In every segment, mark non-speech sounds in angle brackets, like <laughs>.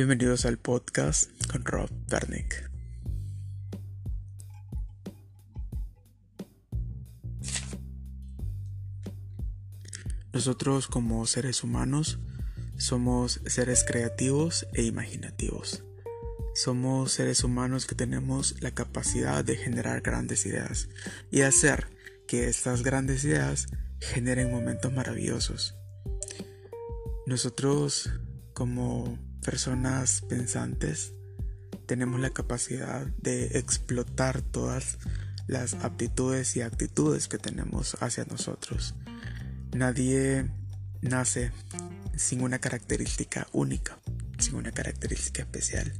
Bienvenidos al podcast con Rob Bernick. Nosotros como seres humanos somos seres creativos e imaginativos. Somos seres humanos que tenemos la capacidad de generar grandes ideas y hacer que estas grandes ideas generen momentos maravillosos. Nosotros como personas pensantes tenemos la capacidad de explotar todas las aptitudes y actitudes que tenemos hacia nosotros. Nadie nace sin una característica única, sin una característica especial.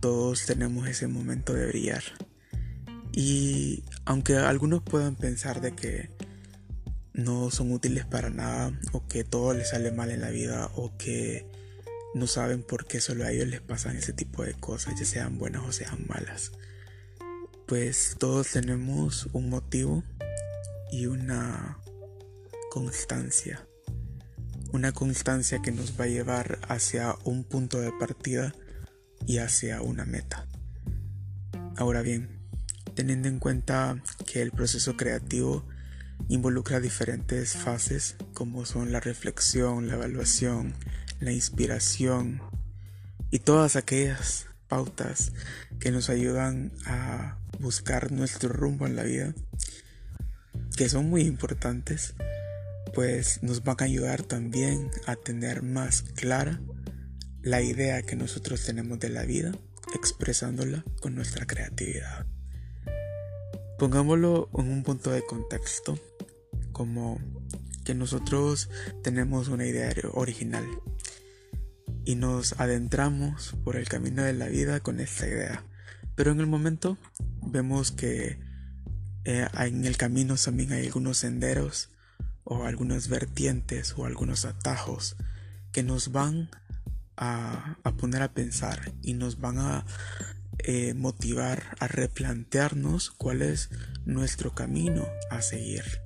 Todos tenemos ese momento de brillar. Y aunque algunos puedan pensar de que no son útiles para nada o que todo les sale mal en la vida o que no saben por qué solo a ellos les pasan ese tipo de cosas, ya sean buenas o sean malas. Pues todos tenemos un motivo y una constancia. Una constancia que nos va a llevar hacia un punto de partida y hacia una meta. Ahora bien, teniendo en cuenta que el proceso creativo involucra diferentes fases como son la reflexión, la evaluación, la inspiración y todas aquellas pautas que nos ayudan a buscar nuestro rumbo en la vida, que son muy importantes, pues nos van a ayudar también a tener más clara la idea que nosotros tenemos de la vida, expresándola con nuestra creatividad. Pongámoslo en un punto de contexto, como que nosotros tenemos una idea original y nos adentramos por el camino de la vida con esta idea. Pero en el momento vemos que eh, en el camino también hay algunos senderos o algunas vertientes o algunos atajos que nos van a, poner a pensar y nos van a eh, motivar a replantearnos cuál es nuestro camino a seguir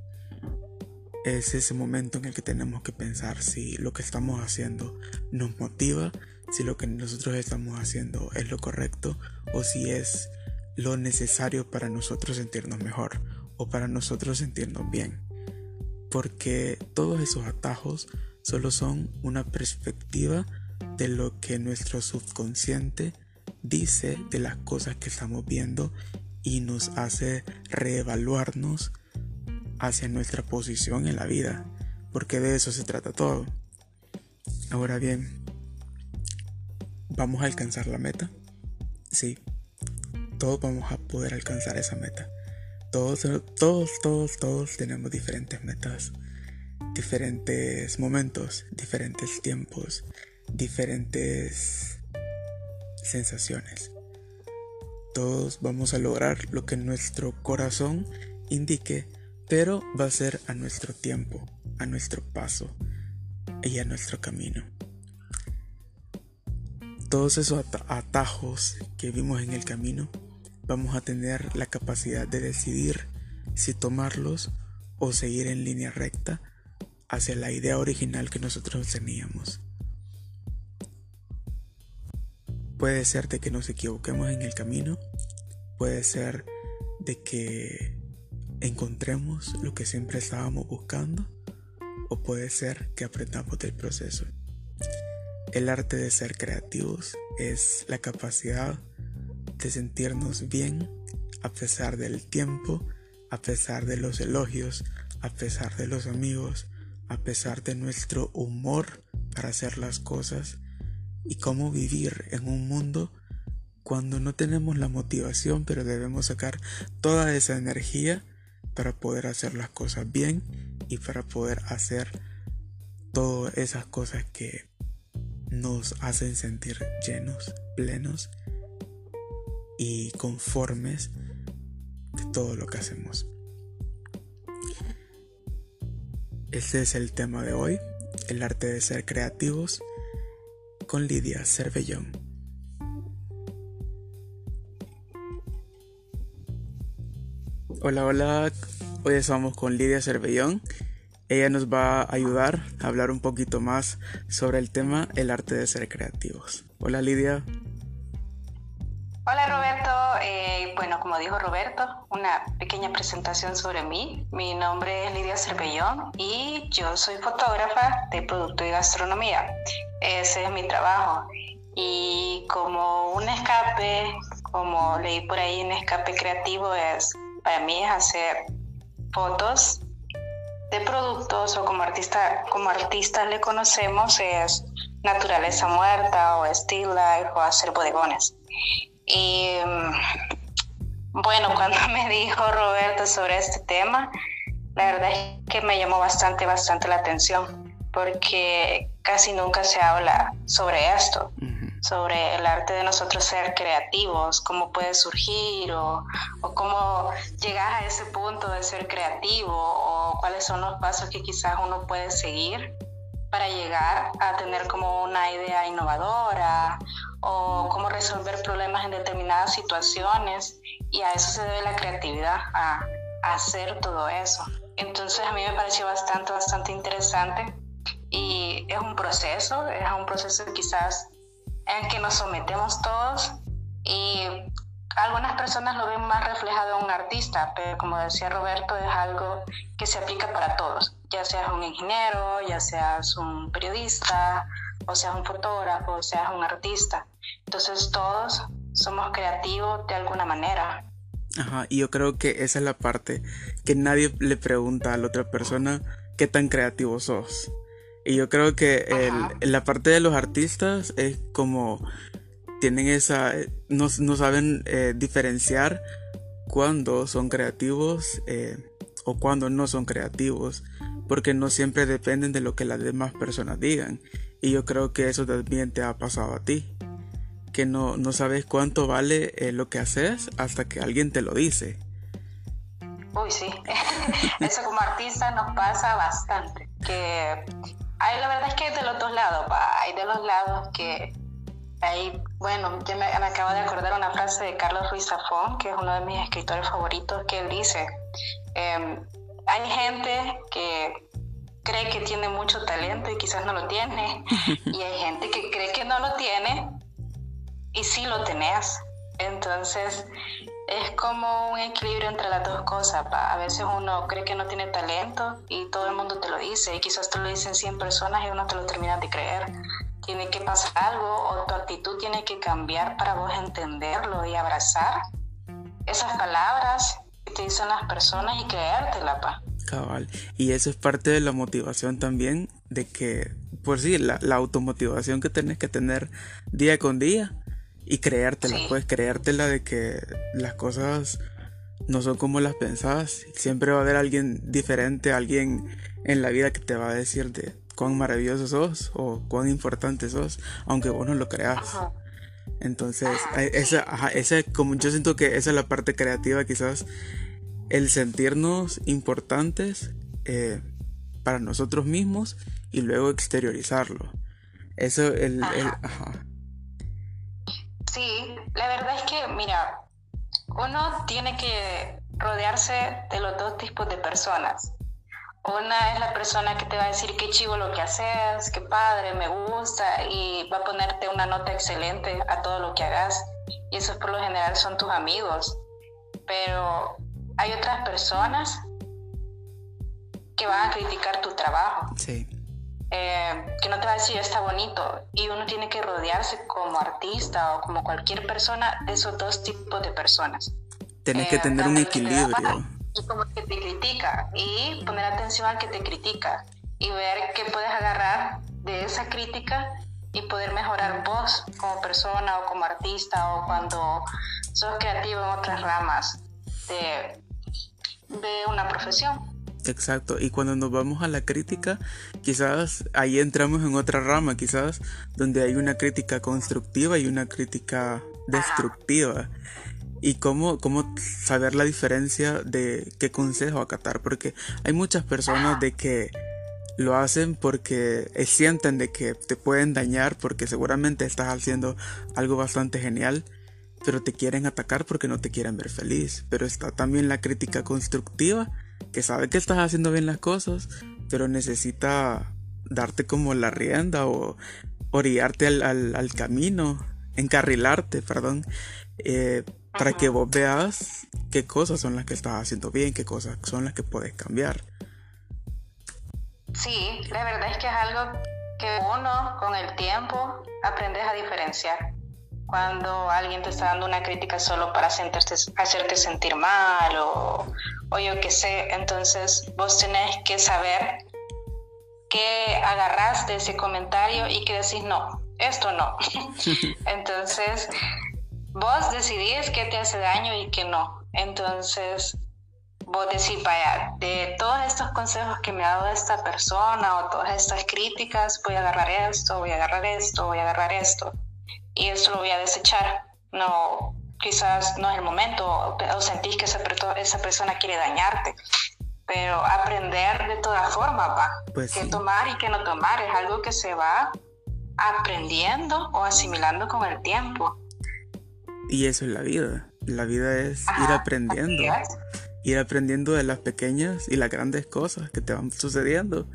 es ese momento en el que tenemos que pensar si lo que estamos haciendo nos motiva, si lo que nosotros estamos haciendo es lo correcto o si es lo necesario para nosotros sentirnos mejor o para nosotros sentirnos bien. Porque todos esos atajos solo son una perspectiva de lo que nuestro subconsciente dice de las cosas que estamos viendo y nos hace reevaluarnos hacia nuestra posición en la vida, porque de eso se trata todo. Ahora bien, ¿vamos a alcanzar la meta? Sí, todos vamos a poder alcanzar esa meta. Todos, todos, todos, todos tenemos diferentes metas, diferentes momentos, diferentes tiempos, diferentes sensaciones. Todos vamos a lograr lo que nuestro corazón indique pero va a ser a nuestro tiempo, a nuestro paso y a nuestro camino. Todos esos atajos que vimos en el camino, vamos a tener la capacidad de decidir si tomarlos o seguir en línea recta hacia la idea original que nosotros teníamos. Puede ser de que nos equivoquemos en el camino, puede ser de que encontremos lo que siempre estábamos buscando o puede ser que aprendamos del proceso. El arte de ser creativos es la capacidad de sentirnos bien a pesar del tiempo, a pesar de los elogios, a pesar de los amigos, a pesar de nuestro humor para hacer las cosas y cómo vivir en un mundo cuando no tenemos la motivación pero debemos sacar toda esa energía para poder hacer las cosas bien y para poder hacer todas esas cosas que nos hacen sentir llenos, plenos y conformes de todo lo que hacemos. Este es el tema de hoy, el arte de ser creativos, con Lidia Cervellón. Hola, hola. Hoy estamos con Lidia Cervellón Ella nos va a ayudar a hablar un poquito más sobre el tema el arte de ser creativos. Hola Lidia. Hola Roberto, eh, bueno como dijo Roberto, una pequeña presentación sobre mí. Mi nombre es Lidia Cervellón y yo soy fotógrafa de producto y gastronomía. Ese es mi trabajo. Y como un escape, como leí por ahí, un escape creativo es, para mí es hacer fotos de productos o como artista, como artistas le conocemos es naturaleza muerta o still life o hacer bodegones. Y mm, bueno, <laughs> cuando me dijo Roberto sobre este tema, la verdad es que me llamó bastante, bastante la atención, porque casi nunca se habla sobre esto, sobre el arte de nosotros ser creativos, cómo puede surgir o, o cómo llegar a ese punto de ser creativo o cuáles son los pasos que quizás uno puede seguir para llegar a tener como una idea innovadora o cómo resolver problemas en determinadas situaciones y a eso se debe la creatividad, a, hacer todo eso. Entonces a mí me pareció bastante, bastante interesante y es un proceso, es un proceso quizás en que nos sometemos todos y algunas personas lo ven más reflejado en un artista, pero como decía Roberto, es algo que se aplica para todos, ya seas un ingeniero, ya seas un periodista, o seas un fotógrafo, o seas un artista. Entonces todos somos creativos de alguna manera. Ajá, y yo creo que esa es la parte que nadie le pregunta a la otra persona qué tan creativo sos. Y yo creo que la parte de los artistas es como tienen esa, no, saben eh, diferenciar cuándo son creativos eh, o cuándo no son creativos, porque no siempre dependen de lo que las demás personas digan. Y yo creo que eso también te ha pasado a ti. Que no, no sabes cuánto vale eh, lo que haces hasta que alguien te lo dice. Uy, sí. <laughs> eso como artista nos pasa bastante. Que hay, la verdad es que hay de los dos lados, hay de los lados que hay, bueno, yo me, acabo de acordar una frase de Carlos Ruiz Zafón, que es uno de mis escritores favoritos, que él dice, em, hay gente que cree que tiene mucho talento y quizás no lo tiene. <laughs> Y hay gente que cree que no lo tiene y sí lo tenés. Entonces es como un equilibrio entre las dos cosas. A veces uno cree que no tiene talento y todo el mundo te lo dice y quizás te lo dicen 100 personas y uno te lo termina de creer. Tiene que pasar algo o tu actitud tiene que cambiar para vos entenderlo y abrazar esas palabras que te dicen las personas y creértela, pa. Cabal. Y eso es parte de la motivación también de que, por sí, la, automotivación que tenés que tener día con día y creértela, puedes creértela de que las cosas no son como las pensabas. Siempre va a haber alguien diferente, alguien en la vida que te va a decir de cuán maravilloso sos o cuán importante sos, aunque vos no lo creas. Entonces, esa, esa, como yo siento que esa es la parte creativa quizás el sentirnos importantes eh, para nosotros mismos y luego exteriorizarlo. Eso, el, Sí, la verdad es que, mira, uno tiene que rodearse de los dos tipos de personas. Una es la persona que te va a decir qué chivo lo que haces, qué padre, me gusta y va a ponerte una nota excelente a todo lo que hagas. Y esos por lo general son tus amigos. Pero hay otras personas que van a criticar tu trabajo. Sí. Eh, que no te va a decir está bonito y uno tiene que rodearse como artista o como cualquier persona de esos dos tipos de personas. Tienes que eh, tener un equilibrio. Y como que te critica y poner atención al que te critica y ver qué puedes agarrar de esa crítica y poder mejorar vos como persona o como artista o cuando sos creativo en otras ramas de, de una profesión. Exacto, y cuando nos vamos a la crítica, quizás ahí entramos en otra rama, quizás donde hay una crítica constructiva y una crítica destructiva. Y cómo, cómo saber la diferencia de qué consejo acatar, porque hay muchas personas de que lo hacen porque sienten de que te pueden dañar porque seguramente estás haciendo algo bastante genial pero te quieren atacar porque no te quieren ver feliz. Pero está también la crítica constructiva, que sabe que estás haciendo bien las cosas, pero necesita darte como la rienda o orillarte al, camino, encarrilarte, perdón, eh, para que vos veas qué cosas son las que estás haciendo bien, qué cosas son las que puedes cambiar. Sí, la verdad es que es algo que uno con el tiempo aprendes a diferenciar. Cuando alguien te está dando una crítica solo para hacerte sentir mal o, o yo qué sé, entonces vos tenés que saber que agarraste ese comentario y que decís no, esto no. <laughs> entonces vos decidís qué te hace daño y qué no. Entonces vos decís, vaya, de todos estos consejos que me ha dado esta persona o todas estas críticas, voy a agarrar esto, voy a agarrar esto, voy a agarrar esto. Y esto lo voy a desechar. No, quizás no es el momento o, sentís que esa, esa persona quiere dañarte. Pero aprender de todas formas va. Pues qué tomar y qué no tomar es algo que se va aprendiendo o asimilando con el tiempo. Y eso es la vida. La vida es ir aprendiendo ir aprendiendo de las pequeñas y las grandes cosas que te van sucediendo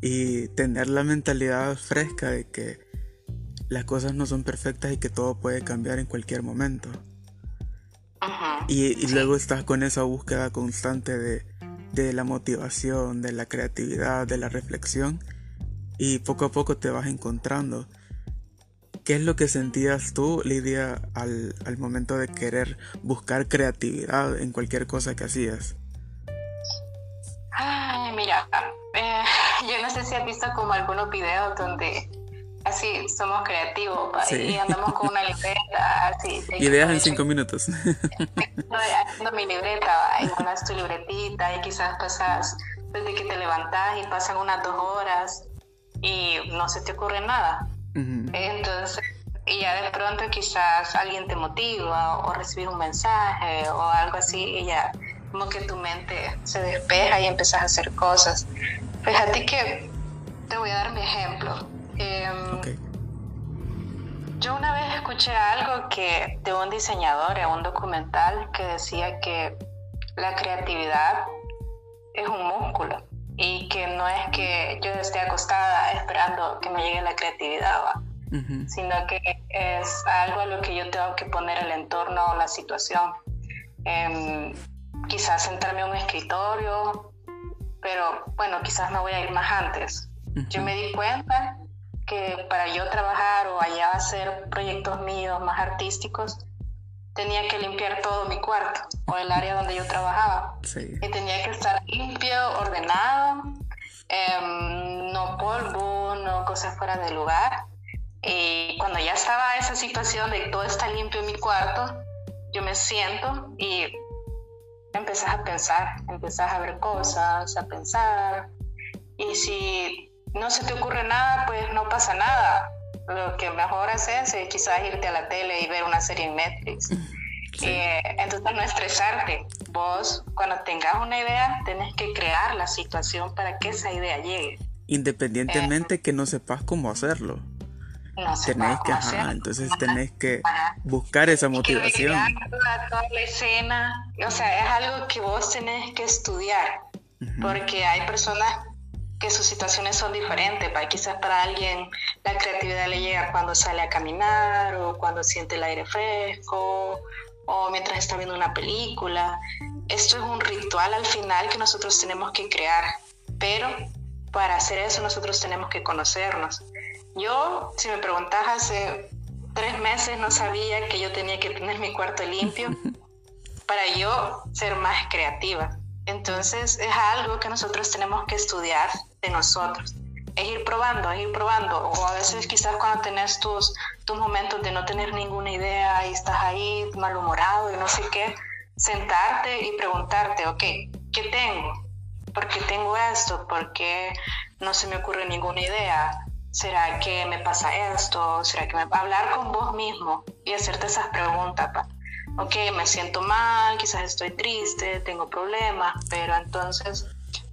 y tener la mentalidad fresca de que las cosas no son perfectas y que todo puede cambiar en cualquier momento. Y, luego estás con esa búsqueda constante de, de la motivación, de la creatividad, de la reflexión y poco a poco te vas encontrando ¿Qué es lo que sentías tú, Lidia, al, momento de querer buscar creatividad en cualquier cosa que hacías? Ay, mira, eh, <laughs> yo no sé si has visto como algunos videos donde así somos creativos y andamos con una libreta, así. <laughs> Ideas en cinco minutos. <laughs> Haciendo mi libreta, y tu libretita y quizás pasas desde que te levantas y pasan unas dos horas y no se te ocurre nada. Entonces, y ya de pronto quizás alguien te motiva o, recibir un mensaje o algo así y ya como que tu mente se despeja y empiezas a hacer cosas. Fíjate que te voy a dar mi ejemplo. Em, yo una vez escuché algo que de un diseñador en un documental que decía que la creatividad es un músculo y que no es que yo esté acostada esperando que me llegue la creatividad, sino que es algo a lo que yo tengo que poner el entorno o la situación. Em, quizás sentarme a un escritorio, pero bueno, quizás me voy a ir más antes. Yo me di cuenta que para yo trabajar o allá hacer proyectos míos más artísticos, tenía que limpiar todo mi cuarto o el área donde yo trabajaba. Y tenía que estar limpio, ordenado, em, no polvo, no cosas fuera de lugar. Y cuando ya estaba esa situación de todo está limpio en mi cuarto, yo me siento y empezás a pensar, empezás a ver cosas, a pensar. Y si no se te ocurre nada, pues no pasa nada lo que mejor haces es quizás irte a la tele y ver una serie en Netflix. <laughs> Eh, entonces no estresarte. Vos cuando tengas una idea tenés que crear la situación para que esa idea llegue. Independientemente eh, que no sepas cómo hacerlo. No tenés que, entonces tenés que buscar esa motivación. Toda, toda, la escena, o sea, es algo que vos tenés que estudiar, porque hay personas que sus situaciones son diferentes. Para, quizás para alguien la creatividad le llega cuando sale a caminar o cuando siente el aire fresco o mientras está viendo una película. Esto es un ritual al final que nosotros tenemos que crear, pero para hacer eso nosotros tenemos que conocernos. Yo, si me preguntas hace tres meses, no sabía que yo tenía que tener mi cuarto limpio <laughs> para yo ser más creativa. Entonces es algo que nosotros tenemos que estudiar de nosotros. Es ir probando, es ir probando. O a veces quizás cuando tenés tus, tus momentos de no tener ninguna idea y estás ahí malhumorado y no sé qué, sentarte y preguntarte, ok, ¿qué tengo? ¿Por qué tengo esto? ¿Por qué no se me ocurre ninguna idea? ¿Será que me pasa esto? ¿Será que me... Hablar con vos mismo y hacerte esas preguntas. Pa. Ok, me siento mal, quizás estoy triste, tengo problemas, pero entonces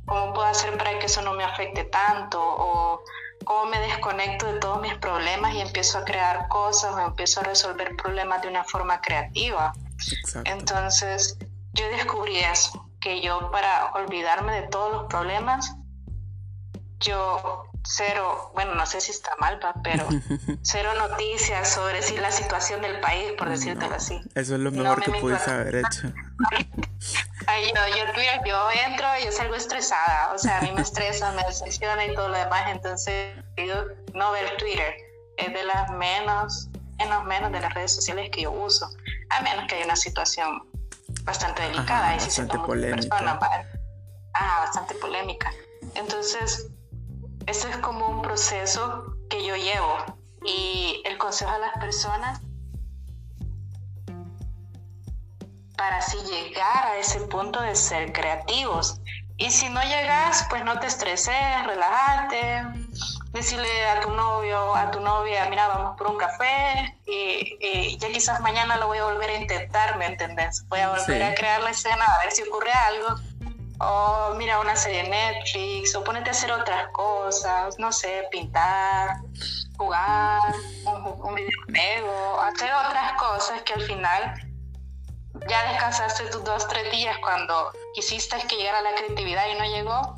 ¿Cómo puedo hacer para que eso no me afecte tanto? ¿O cómo me desconecto de todos mis problemas y empiezo a crear cosas o empiezo a resolver problemas de una forma creativa? Entonces, yo descubrí eso, que yo para olvidarme de todos los problemas yo cero, bueno, no sé si está mal, pero <laughs> cero noticias sobre si la situación del país, por decírtelo así. Eso es lo mejor que pudiste haber hecho. <laughs> Ay, yo, yo, yo entro, yo salgo estresada, o sea, a mí me estresa, me decepciona y todo lo demás, entonces yo no ver Twitter, es de las menos, menos, menos de las redes sociales que yo uso, a menos que haya una situación bastante delicada, y bastante polémica. ah, bastante polémica. Entonces, eso es como un proceso que yo llevo y el consejo a las personas para así llegar a ese punto de ser creativos. Y si no llegas, pues no te estreses, relájate, decirle a tu novio, a tu novia, mira, vamos por un café y, ya quizás mañana lo voy a volver a intentar, ¿me entendés? Voy a volver a crear la escena, a ver si ocurre algo o mira una serie de Netflix, o ponete a hacer otras cosas, no sé, pintar, jugar, un, videojuego, hacer otras cosas que al final ya descansaste tus dos, tres días cuando quisiste que llegara la creatividad y no llegó,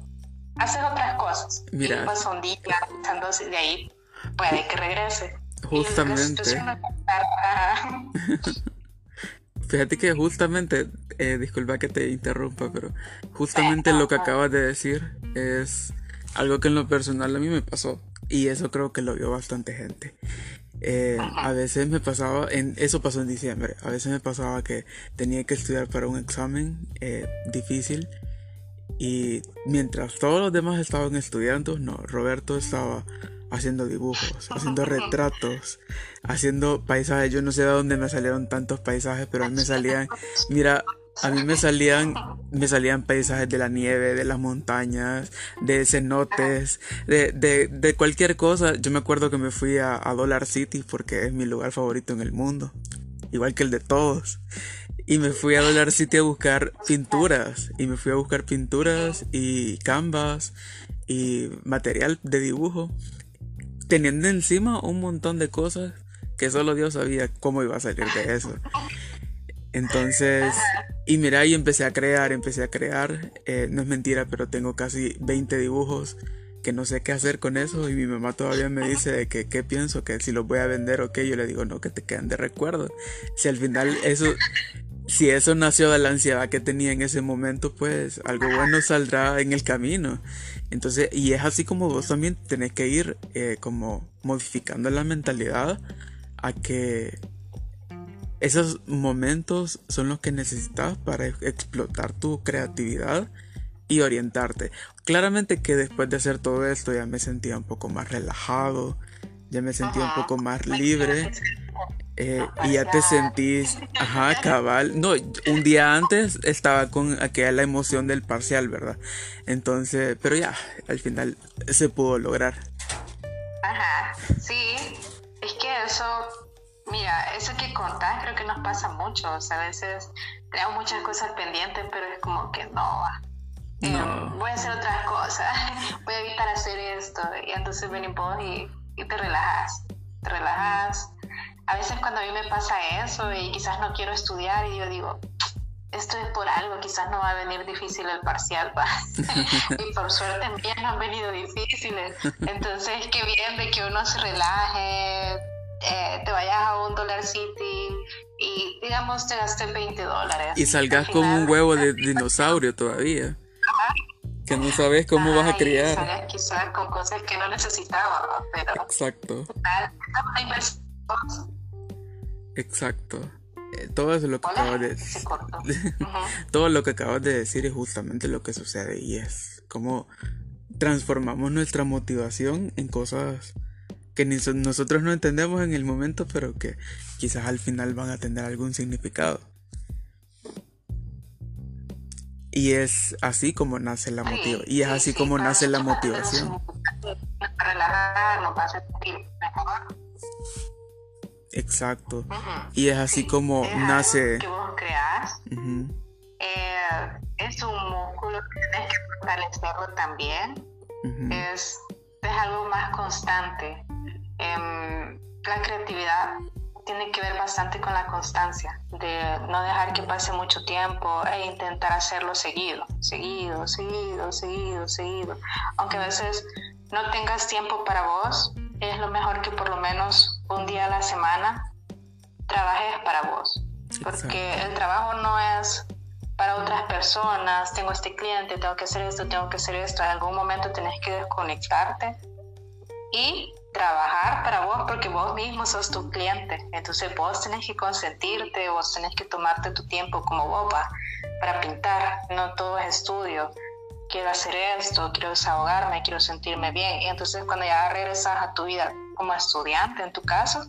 haces otras cosas. Mira. Y pasó un día, de ahí puede que regrese. Justamente. <laughs> Fíjate que justamente, eh, disculpa que te interrumpa, pero justamente lo que acabas de decir es algo que en lo personal a mí me pasó y eso creo que lo vio bastante gente. Eh, a veces me pasaba, en, eso pasó en diciembre, a veces me pasaba que tenía que estudiar para un examen eh, difícil y mientras todos los demás estaban estudiando, no, Roberto estaba haciendo dibujos, haciendo <laughs> retratos, haciendo paisajes. Yo no sé de dónde me salieron tantos paisajes, pero a mí me salían, <laughs> mira, a mí me salían, me salían paisajes de la nieve, de las montañas, de cenotes, de, de, de cualquier cosa. Yo me acuerdo que me fui a, a Dollar City porque es mi lugar favorito en el mundo, igual que el de todos. Y me fui a Dollar City a buscar pinturas. Y me fui a buscar pinturas y canvas y material de dibujo teniendo encima un montón de cosas que solo Dios sabía cómo iba a salir de eso. Entonces, y mira, y empecé a crear, empecé a crear. Eh, no es mentira, pero tengo casi 20 dibujos que no sé qué hacer con eso y mi mamá todavía me dice de que qué pienso, que si los voy a vender o qué, yo le digo no, que te quedan de recuerdo. Si al final eso, si eso nació de la ansiedad que tenía en ese momento, pues algo bueno saldrá en el camino. Entonces, y es así como vos también tenés que ir eh, como modificando la mentalidad a que esos momentos son los que necesitas para explotar tu creatividad y orientarte. Claramente que después de hacer todo esto ya me sentía un poco más relajado, ya me sentía un poco más libre eh, y ya te sentís, ajá, cabal. No, un día antes estaba con aquella emoción del parcial, ¿verdad? Entonces, pero ya, al final se pudo lograr. Ajá, sí, es que eso, mira, eso que contás creo que nos pasa mucho. O sea, a veces tenemos muchas cosas pendientes, pero es como que no, eh, no. voy a hacer otras cosas, <laughs> voy a evitar hacer esto. Y entonces venimos vos y, y te relajas, te relajas a veces cuando a mí me pasa eso y quizás no quiero estudiar y yo digo, esto es por algo, quizás no va a venir difícil el parcial, <laughs> y por suerte bien no han venido difíciles. Entonces, qué bien de que uno se relaje, eh, te vayas a un Dollar City y digamos te gastes 20 dólares. Y salgas con un huevo de dinosaurio todavía. Que no sabes cómo vas a criar. Salgas quizás con cosas que no necesitaba, pero... Exacto. Exacto. Eh, todo eso lo que acabas de <laughs> todo lo que acabas de decir es justamente lo que sucede y es como transformamos nuestra motivación en cosas que ni nosotros no entendemos en el momento, pero que quizás al final van a tener algún significado. Y es así como nace la motivación. Y es así como nace la motivación. Exacto. Y es así como nace. Que vos creas. Eh, es un músculo que tienes que fortalecerlo también. es, es, algo más constante. Em, la creatividad tiene que ver bastante con la constancia, de no dejar que pase mucho tiempo e intentar hacerlo seguido, seguido, seguido, seguido, seguido. Aunque a veces no tengas tiempo para vos, es lo mejor que por lo menos un día a la semana trabajes para vos. Porque el trabajo no es para otras personas, tengo este cliente, tengo que hacer esto, tengo que hacer esto. En algún momento tenés que desconectarte y trabajar para vos porque vos mismo sos tu cliente. Entonces vos tenés que consentirte, vos tenés que tomarte tu tiempo como boba para pintar. No todo es estudio. Quiero hacer esto, quiero desahogarme, quiero sentirme bien. Y entonces cuando ya regresas a tu vida como estudiante, en tu caso,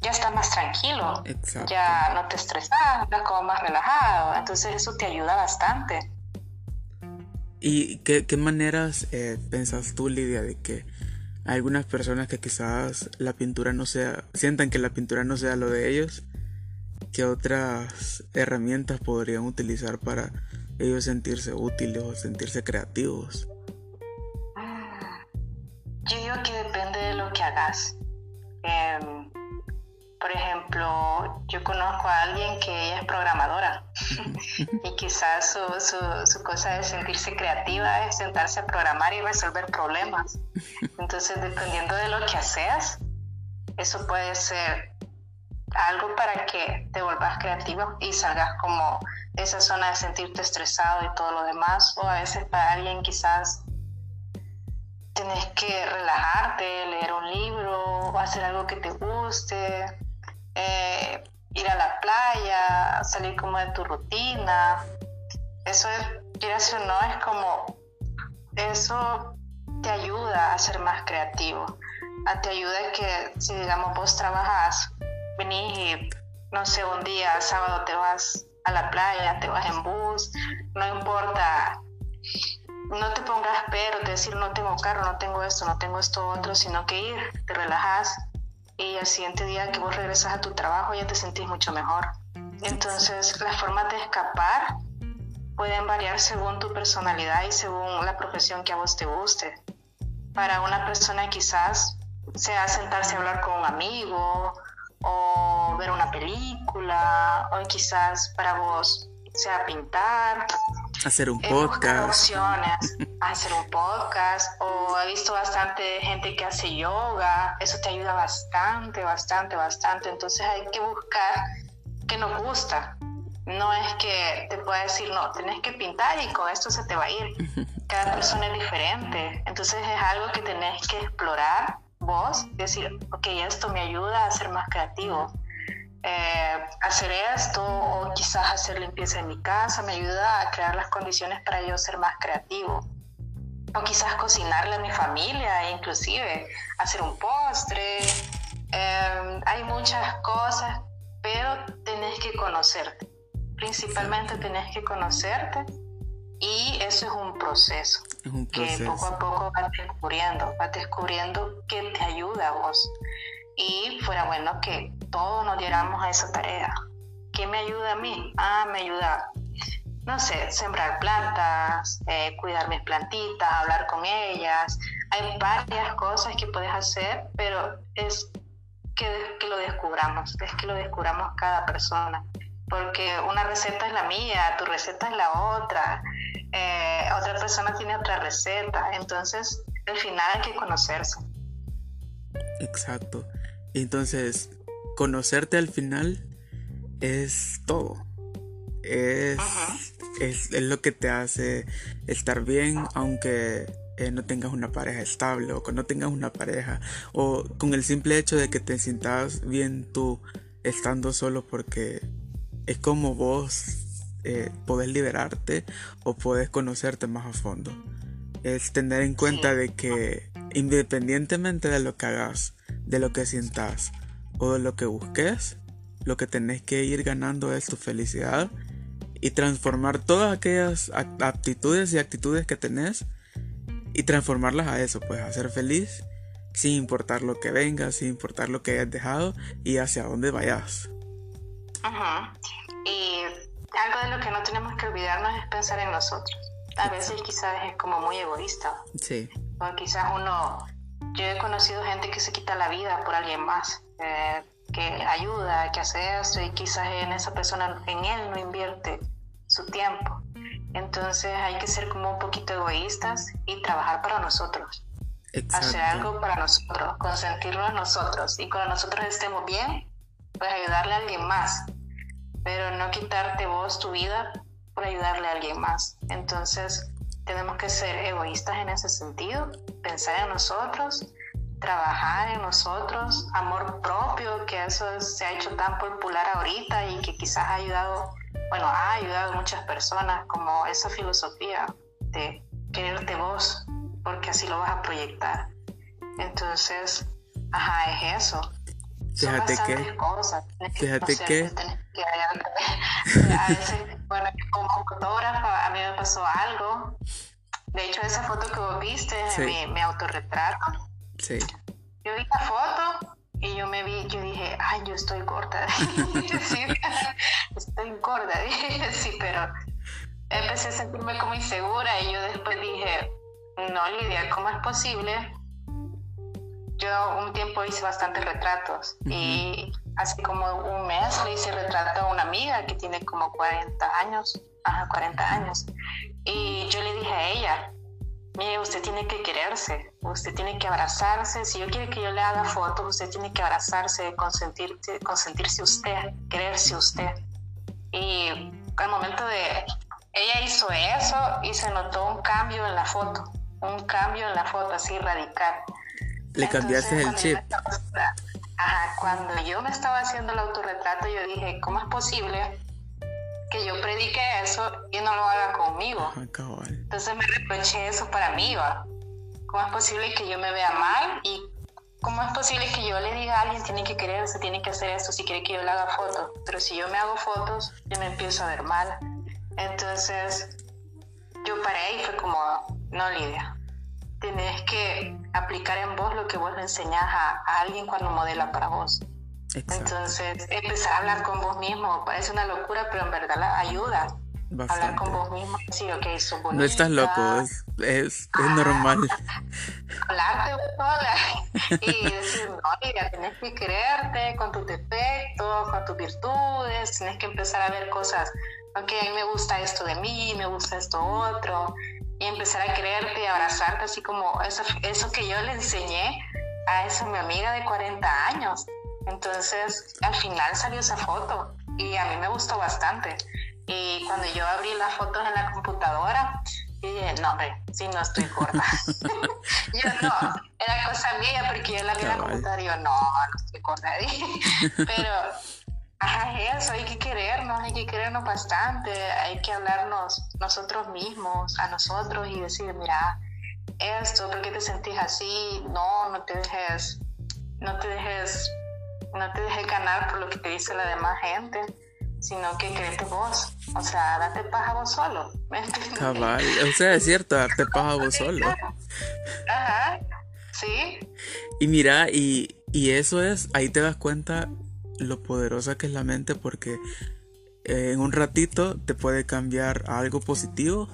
ya estás más tranquilo, ya no te estresas, estás como más relajado, entonces eso te ayuda bastante. ¿Y qué, qué maneras eh, pensas tú, Lidia, de que algunas personas que quizás la pintura no sea, sientan que la pintura no sea lo de ellos, ¿qué otras herramientas podrían utilizar para ellos sentirse útiles o sentirse creativos? Ah, yo digo que depende de lo que hagas. Em, por ejemplo, yo conozco a alguien que ella es programadora <laughs> y quizás su, su, cosa de sentirse creativa es sentarse a programar y resolver problemas. Entonces, dependiendo de lo que haces, eso puede ser algo para que te vuelvas creativo y salgas como de esa zona de sentirte estresado y todo lo demás. O a veces para alguien quizás tenés que relajarte, leer un libro o hacer algo que te guste eh, ir a la playa, salir como de tu rutina. Eso es, quieras o no, es como, eso te ayuda a ser más creativo. A te ayuda que si digamos vos trabajas, venís y no sé, un día, sábado te vas a la playa, te vas en bus, no importa, no te pongas pero, decir no tengo carro, no tengo esto, no tengo esto otro, sino que ir, te relajas, y al siguiente día que vos regresas a tu trabajo ya te sentís mucho mejor. Entonces, las formas de escapar pueden variar según tu personalidad y según la profesión que a vos te guste. Para una persona quizás sea sentarse a hablar con un amigo o ver una película o quizás para vos sea pintar Hacer un podcast. <laughs> hacer un podcast. O he visto bastante gente que hace yoga. Eso te ayuda bastante, bastante, bastante. Entonces hay que buscar que nos gusta. No es que te pueda decir, no, tenés que pintar y con esto se te va a ir. <laughs> Cada persona es diferente. Entonces es algo que tenés que explorar vos. Decir, ok, esto me ayuda a ser más creativo eh, hacer esto o quizás hacer limpieza en mi casa me ayuda a crear las condiciones para yo ser más creativo. O quizás cocinarle a mi familia, inclusive hacer un postre. Em, hay muchas cosas, pero tenés que conocerte. Principalmente tenés que conocerte y eso es un proceso, es un proceso. que poco a poco vas descubriendo, vas descubriendo qué te ayuda a vos y fuera bueno que todos nos diéramos a esa tarea. ¿Qué me ayuda a mí? Ah, me ayuda, no sé, sembrar plantas, eh, cuidar mis plantitas, hablar con ellas. Hay varias cosas que puedes hacer, pero es que, que lo descubramos, es que lo descubramos cada persona. Porque una receta es la mía, tu receta es la otra, eh, otra persona tiene otra receta. Entonces, al final hay que conocerse. Exacto. Entonces, conocerte al final es todo. Es, es, lo que te hace estar bien, aunque eh, no tengas una pareja estable o que no tengas una pareja. O con el simple hecho de que te sientas bien tú estando solo porque es como vos eh, podés liberarte o podés conocerte más a fondo. Es tener en cuenta de que independientemente de lo que hagas, de lo que sientas o de lo que busques, lo que tenés que ir ganando es tu felicidad y transformar todas aquellas aptitudes y actitudes que tenés y transformarlas a eso, pues a ser feliz sin importar lo que venga, sin importar lo que hayas dejado y hacia dónde vayas. Y algo de lo que no tenemos que olvidarnos es pensar en nosotros. A veces quizás es como muy egoísta. Sí. O quizás uno yo he conocido gente que se quita la vida por alguien más, eh, que ayuda, que hace eso y quizás en esa persona, en él no invierte su tiempo. Entonces hay que ser como un poquito egoístas y trabajar para nosotros. hacer algo para nosotros, consentirnos nosotros. Y cuando nosotros estemos bien, pues ayudarle a alguien más. Pero no quitarte vos tu vida por ayudarle a alguien más. Entonces, tenemos que ser egoístas en ese sentido, pensar en nosotros, trabajar en nosotros, amor propio, que eso se ha hecho tan popular ahorita y que quizás ha ayudado, bueno, ha ayudado a muchas personas, como esa filosofía de quererte vos, porque así lo vas a proyectar. Entonces, ajá, es eso. Fíjate que, cosas. fíjate que, a veces, <laughs> bueno, como fotógrafa, a mí me pasó algo. De hecho, esa foto que vos viste, mi, mi autorretrato, Sí. Yo vi la foto y yo me vi, yo dije, ay, yo estoy gorda. <laughs> sí, <laughs> estoy gorda, dije, sí, pero empecé a sentirme como insegura y yo después dije, no, Lidia, ¿cómo es posible? Yo un tiempo hice bastantes retratos y hace como un mes le hice retrato a una amiga que tiene como 40 años, ajá, 40 años. Y yo le dije a ella, mire, usted tiene que quererse, usted tiene que abrazarse. Si yo quiero que yo le haga fotos, usted tiene que abrazarse, consentirse, consentirse usted, quererse usted. Y al momento de, ella hizo eso y se notó un cambio en la foto, un cambio en la foto así radical. Le cambiaste el chip. ajá, cuando yo me estaba haciendo el autorretrato, yo dije, ¿cómo es posible que yo predique eso y no lo haga conmigo. Entonces me reproché eso para mí, ¿va? ¿Cómo es posible que yo me vea mal? ¿Y cómo es posible que yo le diga a alguien, tiene que quererse, tiene que hacer esto si quiere que yo le haga fotos? Pero si yo me hago fotos, yo me empiezo a ver mal. Entonces yo paré y fue como, no, Lidia, tienes que aplicar en vos lo que vos le enseñás a alguien cuando modela para vos. Entonces, empezar a hablar con vos mismo parece una locura, pero en verdad la ayuda. Hablar con vos mismo, sí, ok, sos bonita. No estás loco, es, es, normal. <laughs> Hablarte sola y decir, no, mira, tienes que creerte con tus defectos, con tus virtudes, tienes que empezar a ver cosas, ok, a mí me gusta esto de mí, me gusta esto otro, empezar a creerte y abrazarte, así como eso, eso que yo le enseñé a esa mi amiga de 40 años entonces, al final salió esa foto y a mí me gustó bastante. Y cuando yo abrí las fotos en la computadora, dije, no, hombre, si no estoy gorda. <laughs> <laughs> yo no, era cosa mía porque yo la vi en la computadora y yo, no, no estoy gorda. <laughs> Pero, ajá, eso, hay que querernos, hay que querernos bastante, hay que hablarnos nosotros mismos, a nosotros y decir, mira, esto, ¿por qué te sentís así? No, no te dejes, no te dejes no te dejes ganar por lo que te dice la demás gente, sino que créete vos. O sea, date paja vos solo. Cabal, o sea, es cierto, date paja vos solo. Ajá, sí. Y mira, y, y eso es, ahí te das cuenta lo poderosa que es la mente porque eh, en un ratito te puede cambiar a algo positivo,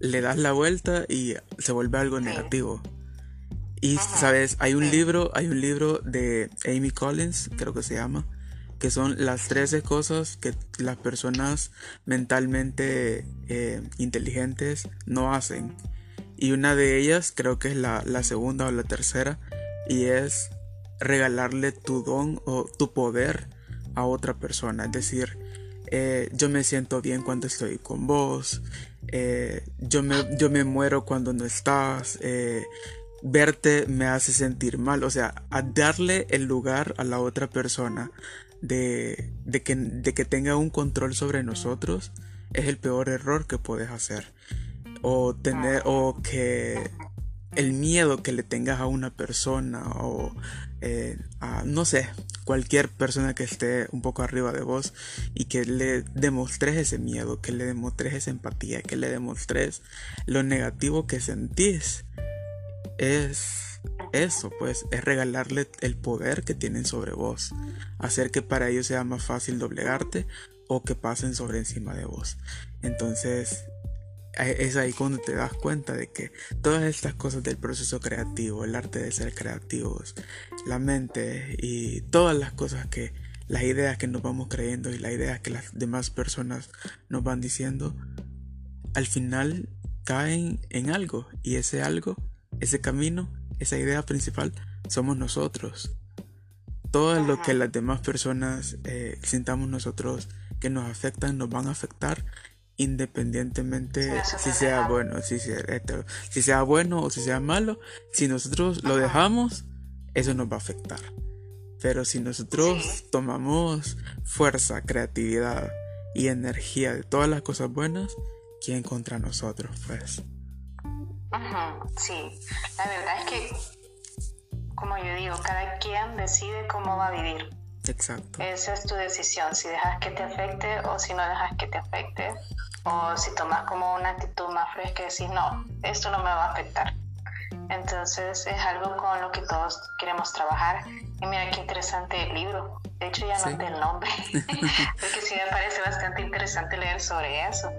le das la vuelta y se vuelve algo negativo. Y sabes, hay un libro, hay un libro de Amy Collins, creo que se llama, que son las 13 cosas que las personas mentalmente eh, inteligentes no hacen. Y una de ellas creo que es la, segunda o la tercera, y es regalarle tu don o tu poder a otra persona. Es decir, eh, yo me siento bien cuando estoy con vos, eh, yo, me, yo me muero cuando no estás, verte me hace sentir mal. O sea, a darle el lugar a la otra persona de, de, que, de que tenga un control sobre nosotros es el peor error que puedes hacer. O tener, o que el miedo que le tengas a una persona o eh, a, no sé, cualquier persona que esté un poco arriba de vos y que le demostres ese miedo, que le demostres esa empatía, que le demostres lo negativo que sentís es eso, pues, es regalarle el poder que tienen sobre vos, hacer que para ellos sea más fácil doblegarte o que pasen sobre encima de vos. Entonces, es ahí cuando te das cuenta de que todas estas cosas del proceso creativo, el arte de ser creativos, la mente y todas las cosas que, las ideas que nos vamos creyendo y las ideas que las demás personas nos van diciendo, al final caen en algo y ese algo ese camino esa idea principal somos nosotros. Todo lo que las demás personas eh, sintamos nosotros que nos afectan, nos van a afectar independientemente si sea bueno, si sea, si sea bueno o si sea malo. Si nosotros lo dejamos, eso nos va a afectar. Pero si nosotros tomamos fuerza, creatividad y energía de todas las cosas buenas, ¿quién contra nosotros? Pues. Sí, la verdad es que, como yo digo, cada quien decide cómo va a vivir. Exacto. Esa es tu decisión, si dejas que te afecte o si no dejas que te afecte. O si tomas como una actitud más fresca y decís, no, esto no me va a afectar. Entonces es algo con lo que todos queremos trabajar. Y mira qué interesante el libro. De hecho ya no el nombre, <laughs> porque sí me parece bastante interesante leer sobre eso.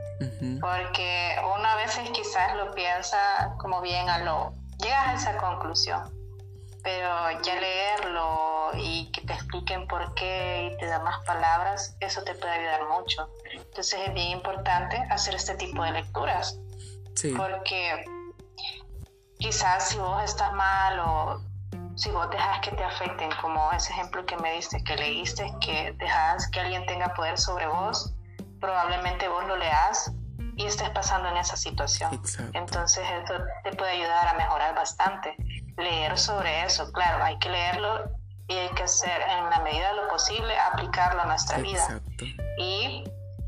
Porque uno a veces quizás lo piensa como bien a lo... Llegas a esa conclusión, pero ya leerlo y que te expliquen por qué y te da más palabras, eso te puede ayudar mucho. Entonces es bien importante hacer este tipo de lecturas. Sí. Porque quizás si vos estás mal o si vos dejas que te afecten, como ese ejemplo que me diste, que leíste, que dejas que alguien tenga poder sobre vos, probablemente vos lo leas y estés pasando en esa situación. Entonces eso te puede ayudar a mejorar bastante. Leer sobre eso, claro, hay que leerlo y hay que hacer en la medida de lo posible aplicarlo a nuestra vida. Y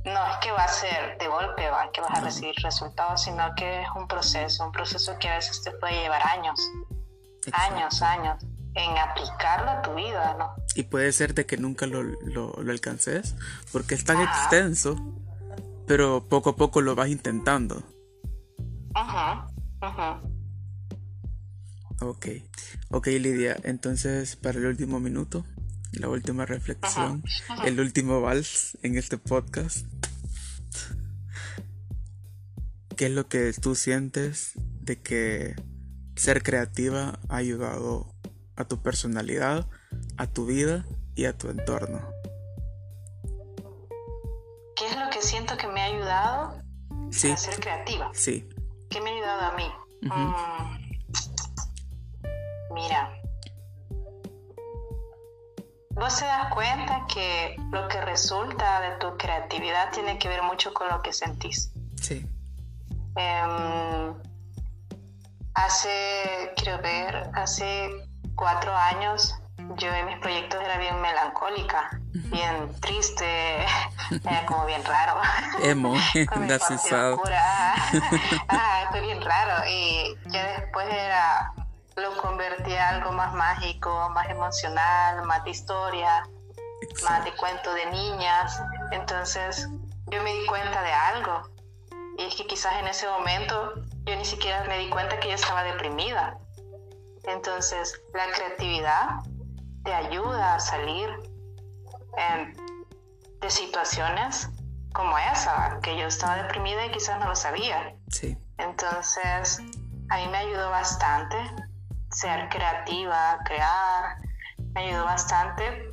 no es que va a ser de golpe, va, que vas a recibir resultados, sino que es un proceso, un proceso que a veces te puede llevar años, años, años, en aplicarlo a tu vida, ¿no? Y puede ser de que nunca lo, lo, alcances, porque es tan extenso, pero poco a poco lo vas intentando. Ajá, ajá. Ok, ok Lidia, entonces para el último minuto, la última reflexión, el último vals en este podcast. ¿Qué es lo que tú sientes de que ser creativa ha ayudado a tu personalidad, a tu vida y a tu entorno? ¿Qué es lo que siento que me ha ayudado a ser creativa? Sí. ¿Qué me ha ayudado a mí? Mira, vos te das cuenta que lo que resulta de tu creatividad tiene que ver mucho con lo que sentís. Sí. Em, hace, quiero ver, hace cuatro años yo en mis proyectos era bien melancólica, bien triste, <laughs> era como bien raro. Emo, <laughs> <laughs> narcisado. ah, fue bien raro. Y ya después era, lo convertí a algo más mágico, más emocional, más de historia, más de cuento de niñas. Entonces yo me di cuenta de algo y es que quizás en ese momento yo ni siquiera me di cuenta que yo estaba deprimida. Entonces, la creatividad te ayuda a salir de situaciones como esa, que yo estaba deprimida y quizás no lo sabía. Sí. Entonces, a mí me ayudó bastante ser creativa, crear, me ayudó bastante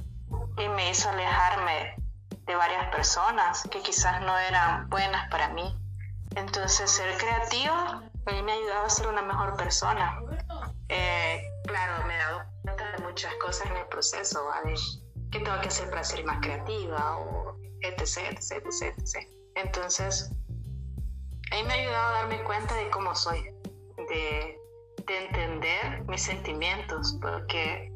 y me hizo alejarme de varias personas que quizás no eran buenas para mí. Entonces, ser creativo a mí me ha ayudado a ser una mejor persona. Eh, claro, me he dado cuenta de muchas cosas en el proceso, ¿vale? ¿Qué tengo que hacer para ser más creativa? Etc, etc, etc. Entonces, me ha ayudado a darme cuenta de cómo soy, de, de entender mis sentimientos, porque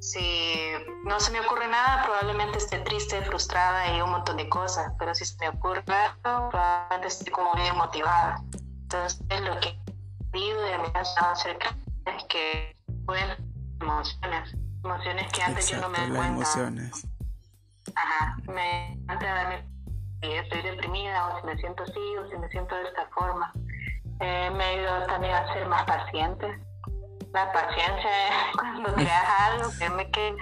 si no se me ocurre nada, probablemente esté triste, frustrada y un montón de cosas, pero si se me ocurre algo, probablemente esté como bien motivada. Entonces, lo que pido de mi acerca es que pueden emociones, emociones que antes yo no me daba cuenta. emociones. Ajá, me antes de darme si estoy deprimida o si me siento así o si me siento de esta forma. Eh, me ayudó también a ser más paciente la paciencia <laughs> cuando creas algo, créeme que,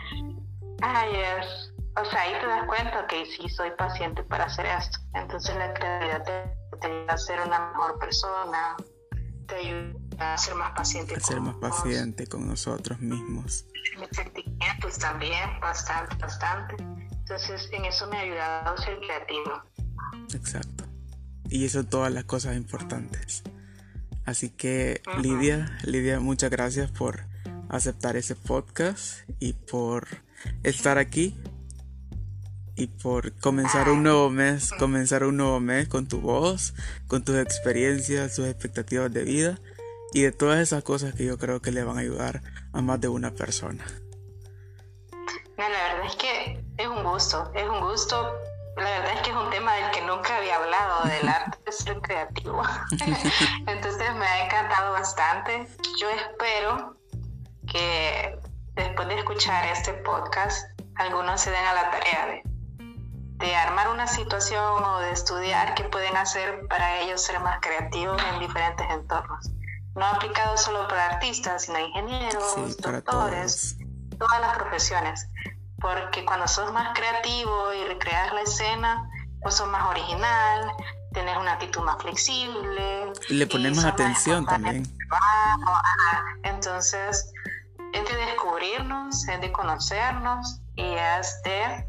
ay, es, o sea, ahí te das cuenta que sí soy paciente para hacer esto. Entonces la creatividad te, ayuda a ser una mejor persona, te ayuda a ser más paciente. A ser más paciente con nosotros mismos. Mis sentimientos también, bastante, bastante. Entonces en eso me ha ayudado a ser creativo. Exacto. Y eso todas las cosas importantes. Así que Lidia, Lidia, muchas gracias por aceptar ese podcast y por estar aquí y por comenzar un nuevo mes, comenzar un nuevo mes con tu voz, con tus experiencias, tus expectativas de vida y de todas esas cosas que yo creo que le van a ayudar a más de una persona. la verdad es que es un gusto, es un gusto. La verdad es que es un tema del que nunca había hablado, del arte de ser creativo. <laughs> <laughs> Entonces me ha encantado bastante. Yo espero que después de escuchar este podcast, algunos se den a la tarea de, de armar una situación o de estudiar qué pueden hacer para ellos ser más creativos en diferentes entornos no aplicado solo para artistas, sino ingenieros, doctores, todas las profesiones. Porque cuando sos más creativo y recreas la escena, pues sos más original, tenés una actitud más flexible. Y le ponemos atención también. Entonces, es de descubrirnos, es de conocernos y es de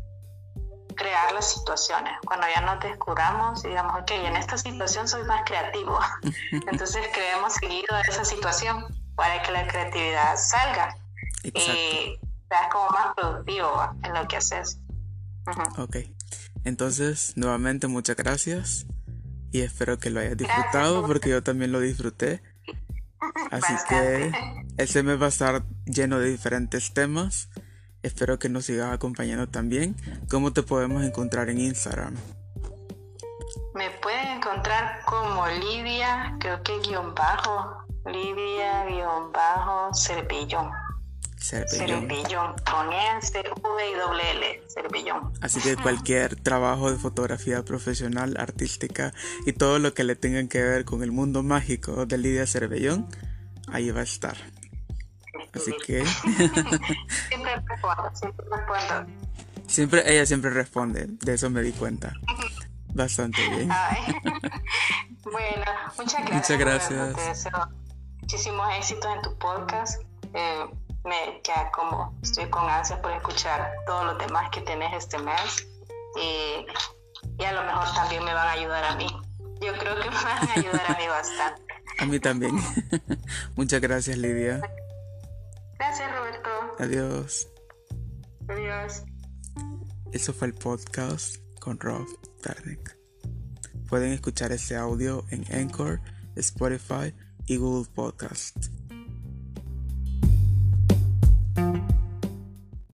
crear las situaciones. Cuando ya nos descubramos y digamos, ok, en esta situación soy más creativo, <laughs> entonces creemos seguido a esa situación para que la creatividad salga y seas como más productivo en lo que haces. Ok, entonces nuevamente muchas gracias y espero que lo hayas disfrutado porque yo también lo disfruté. Así que ese mes va a estar lleno de diferentes temas Espero que nos sigas acompañando también. ¿Cómo te podemos encontrar en Instagram? Me pueden encontrar como Lidia, creo que guion bajo, Lidia guion bajo Cervillón. con S, V y doble L, Cervillón. Así que cualquier trabajo de fotografía profesional, artística y todo lo que le tengan que ver con el mundo mágico de Lidia Cervellón, ahí va a estar. Así que. <laughs> siempre respondo, siempre respondo. Siempre, ella siempre responde, de eso me di cuenta. Bastante bien. <laughs> bueno, muchas gracias. Muchas gracias. Te deseo muchísimos éxitos en tu podcast. Eh, me, ya como estoy con ansias por escuchar todos los demás que tenés este mes. Y, y a lo mejor también me van a ayudar a mí. Yo creo que <laughs> me van a ayudar a mí bastante. A mí también. <laughs> Muchas gracias, Lidia. Gracias, Roberto. Adiós. Adiós. Eso fue el podcast con Rob Tarnick. Pueden escuchar este audio en Anchor, Spotify y Google Podcast.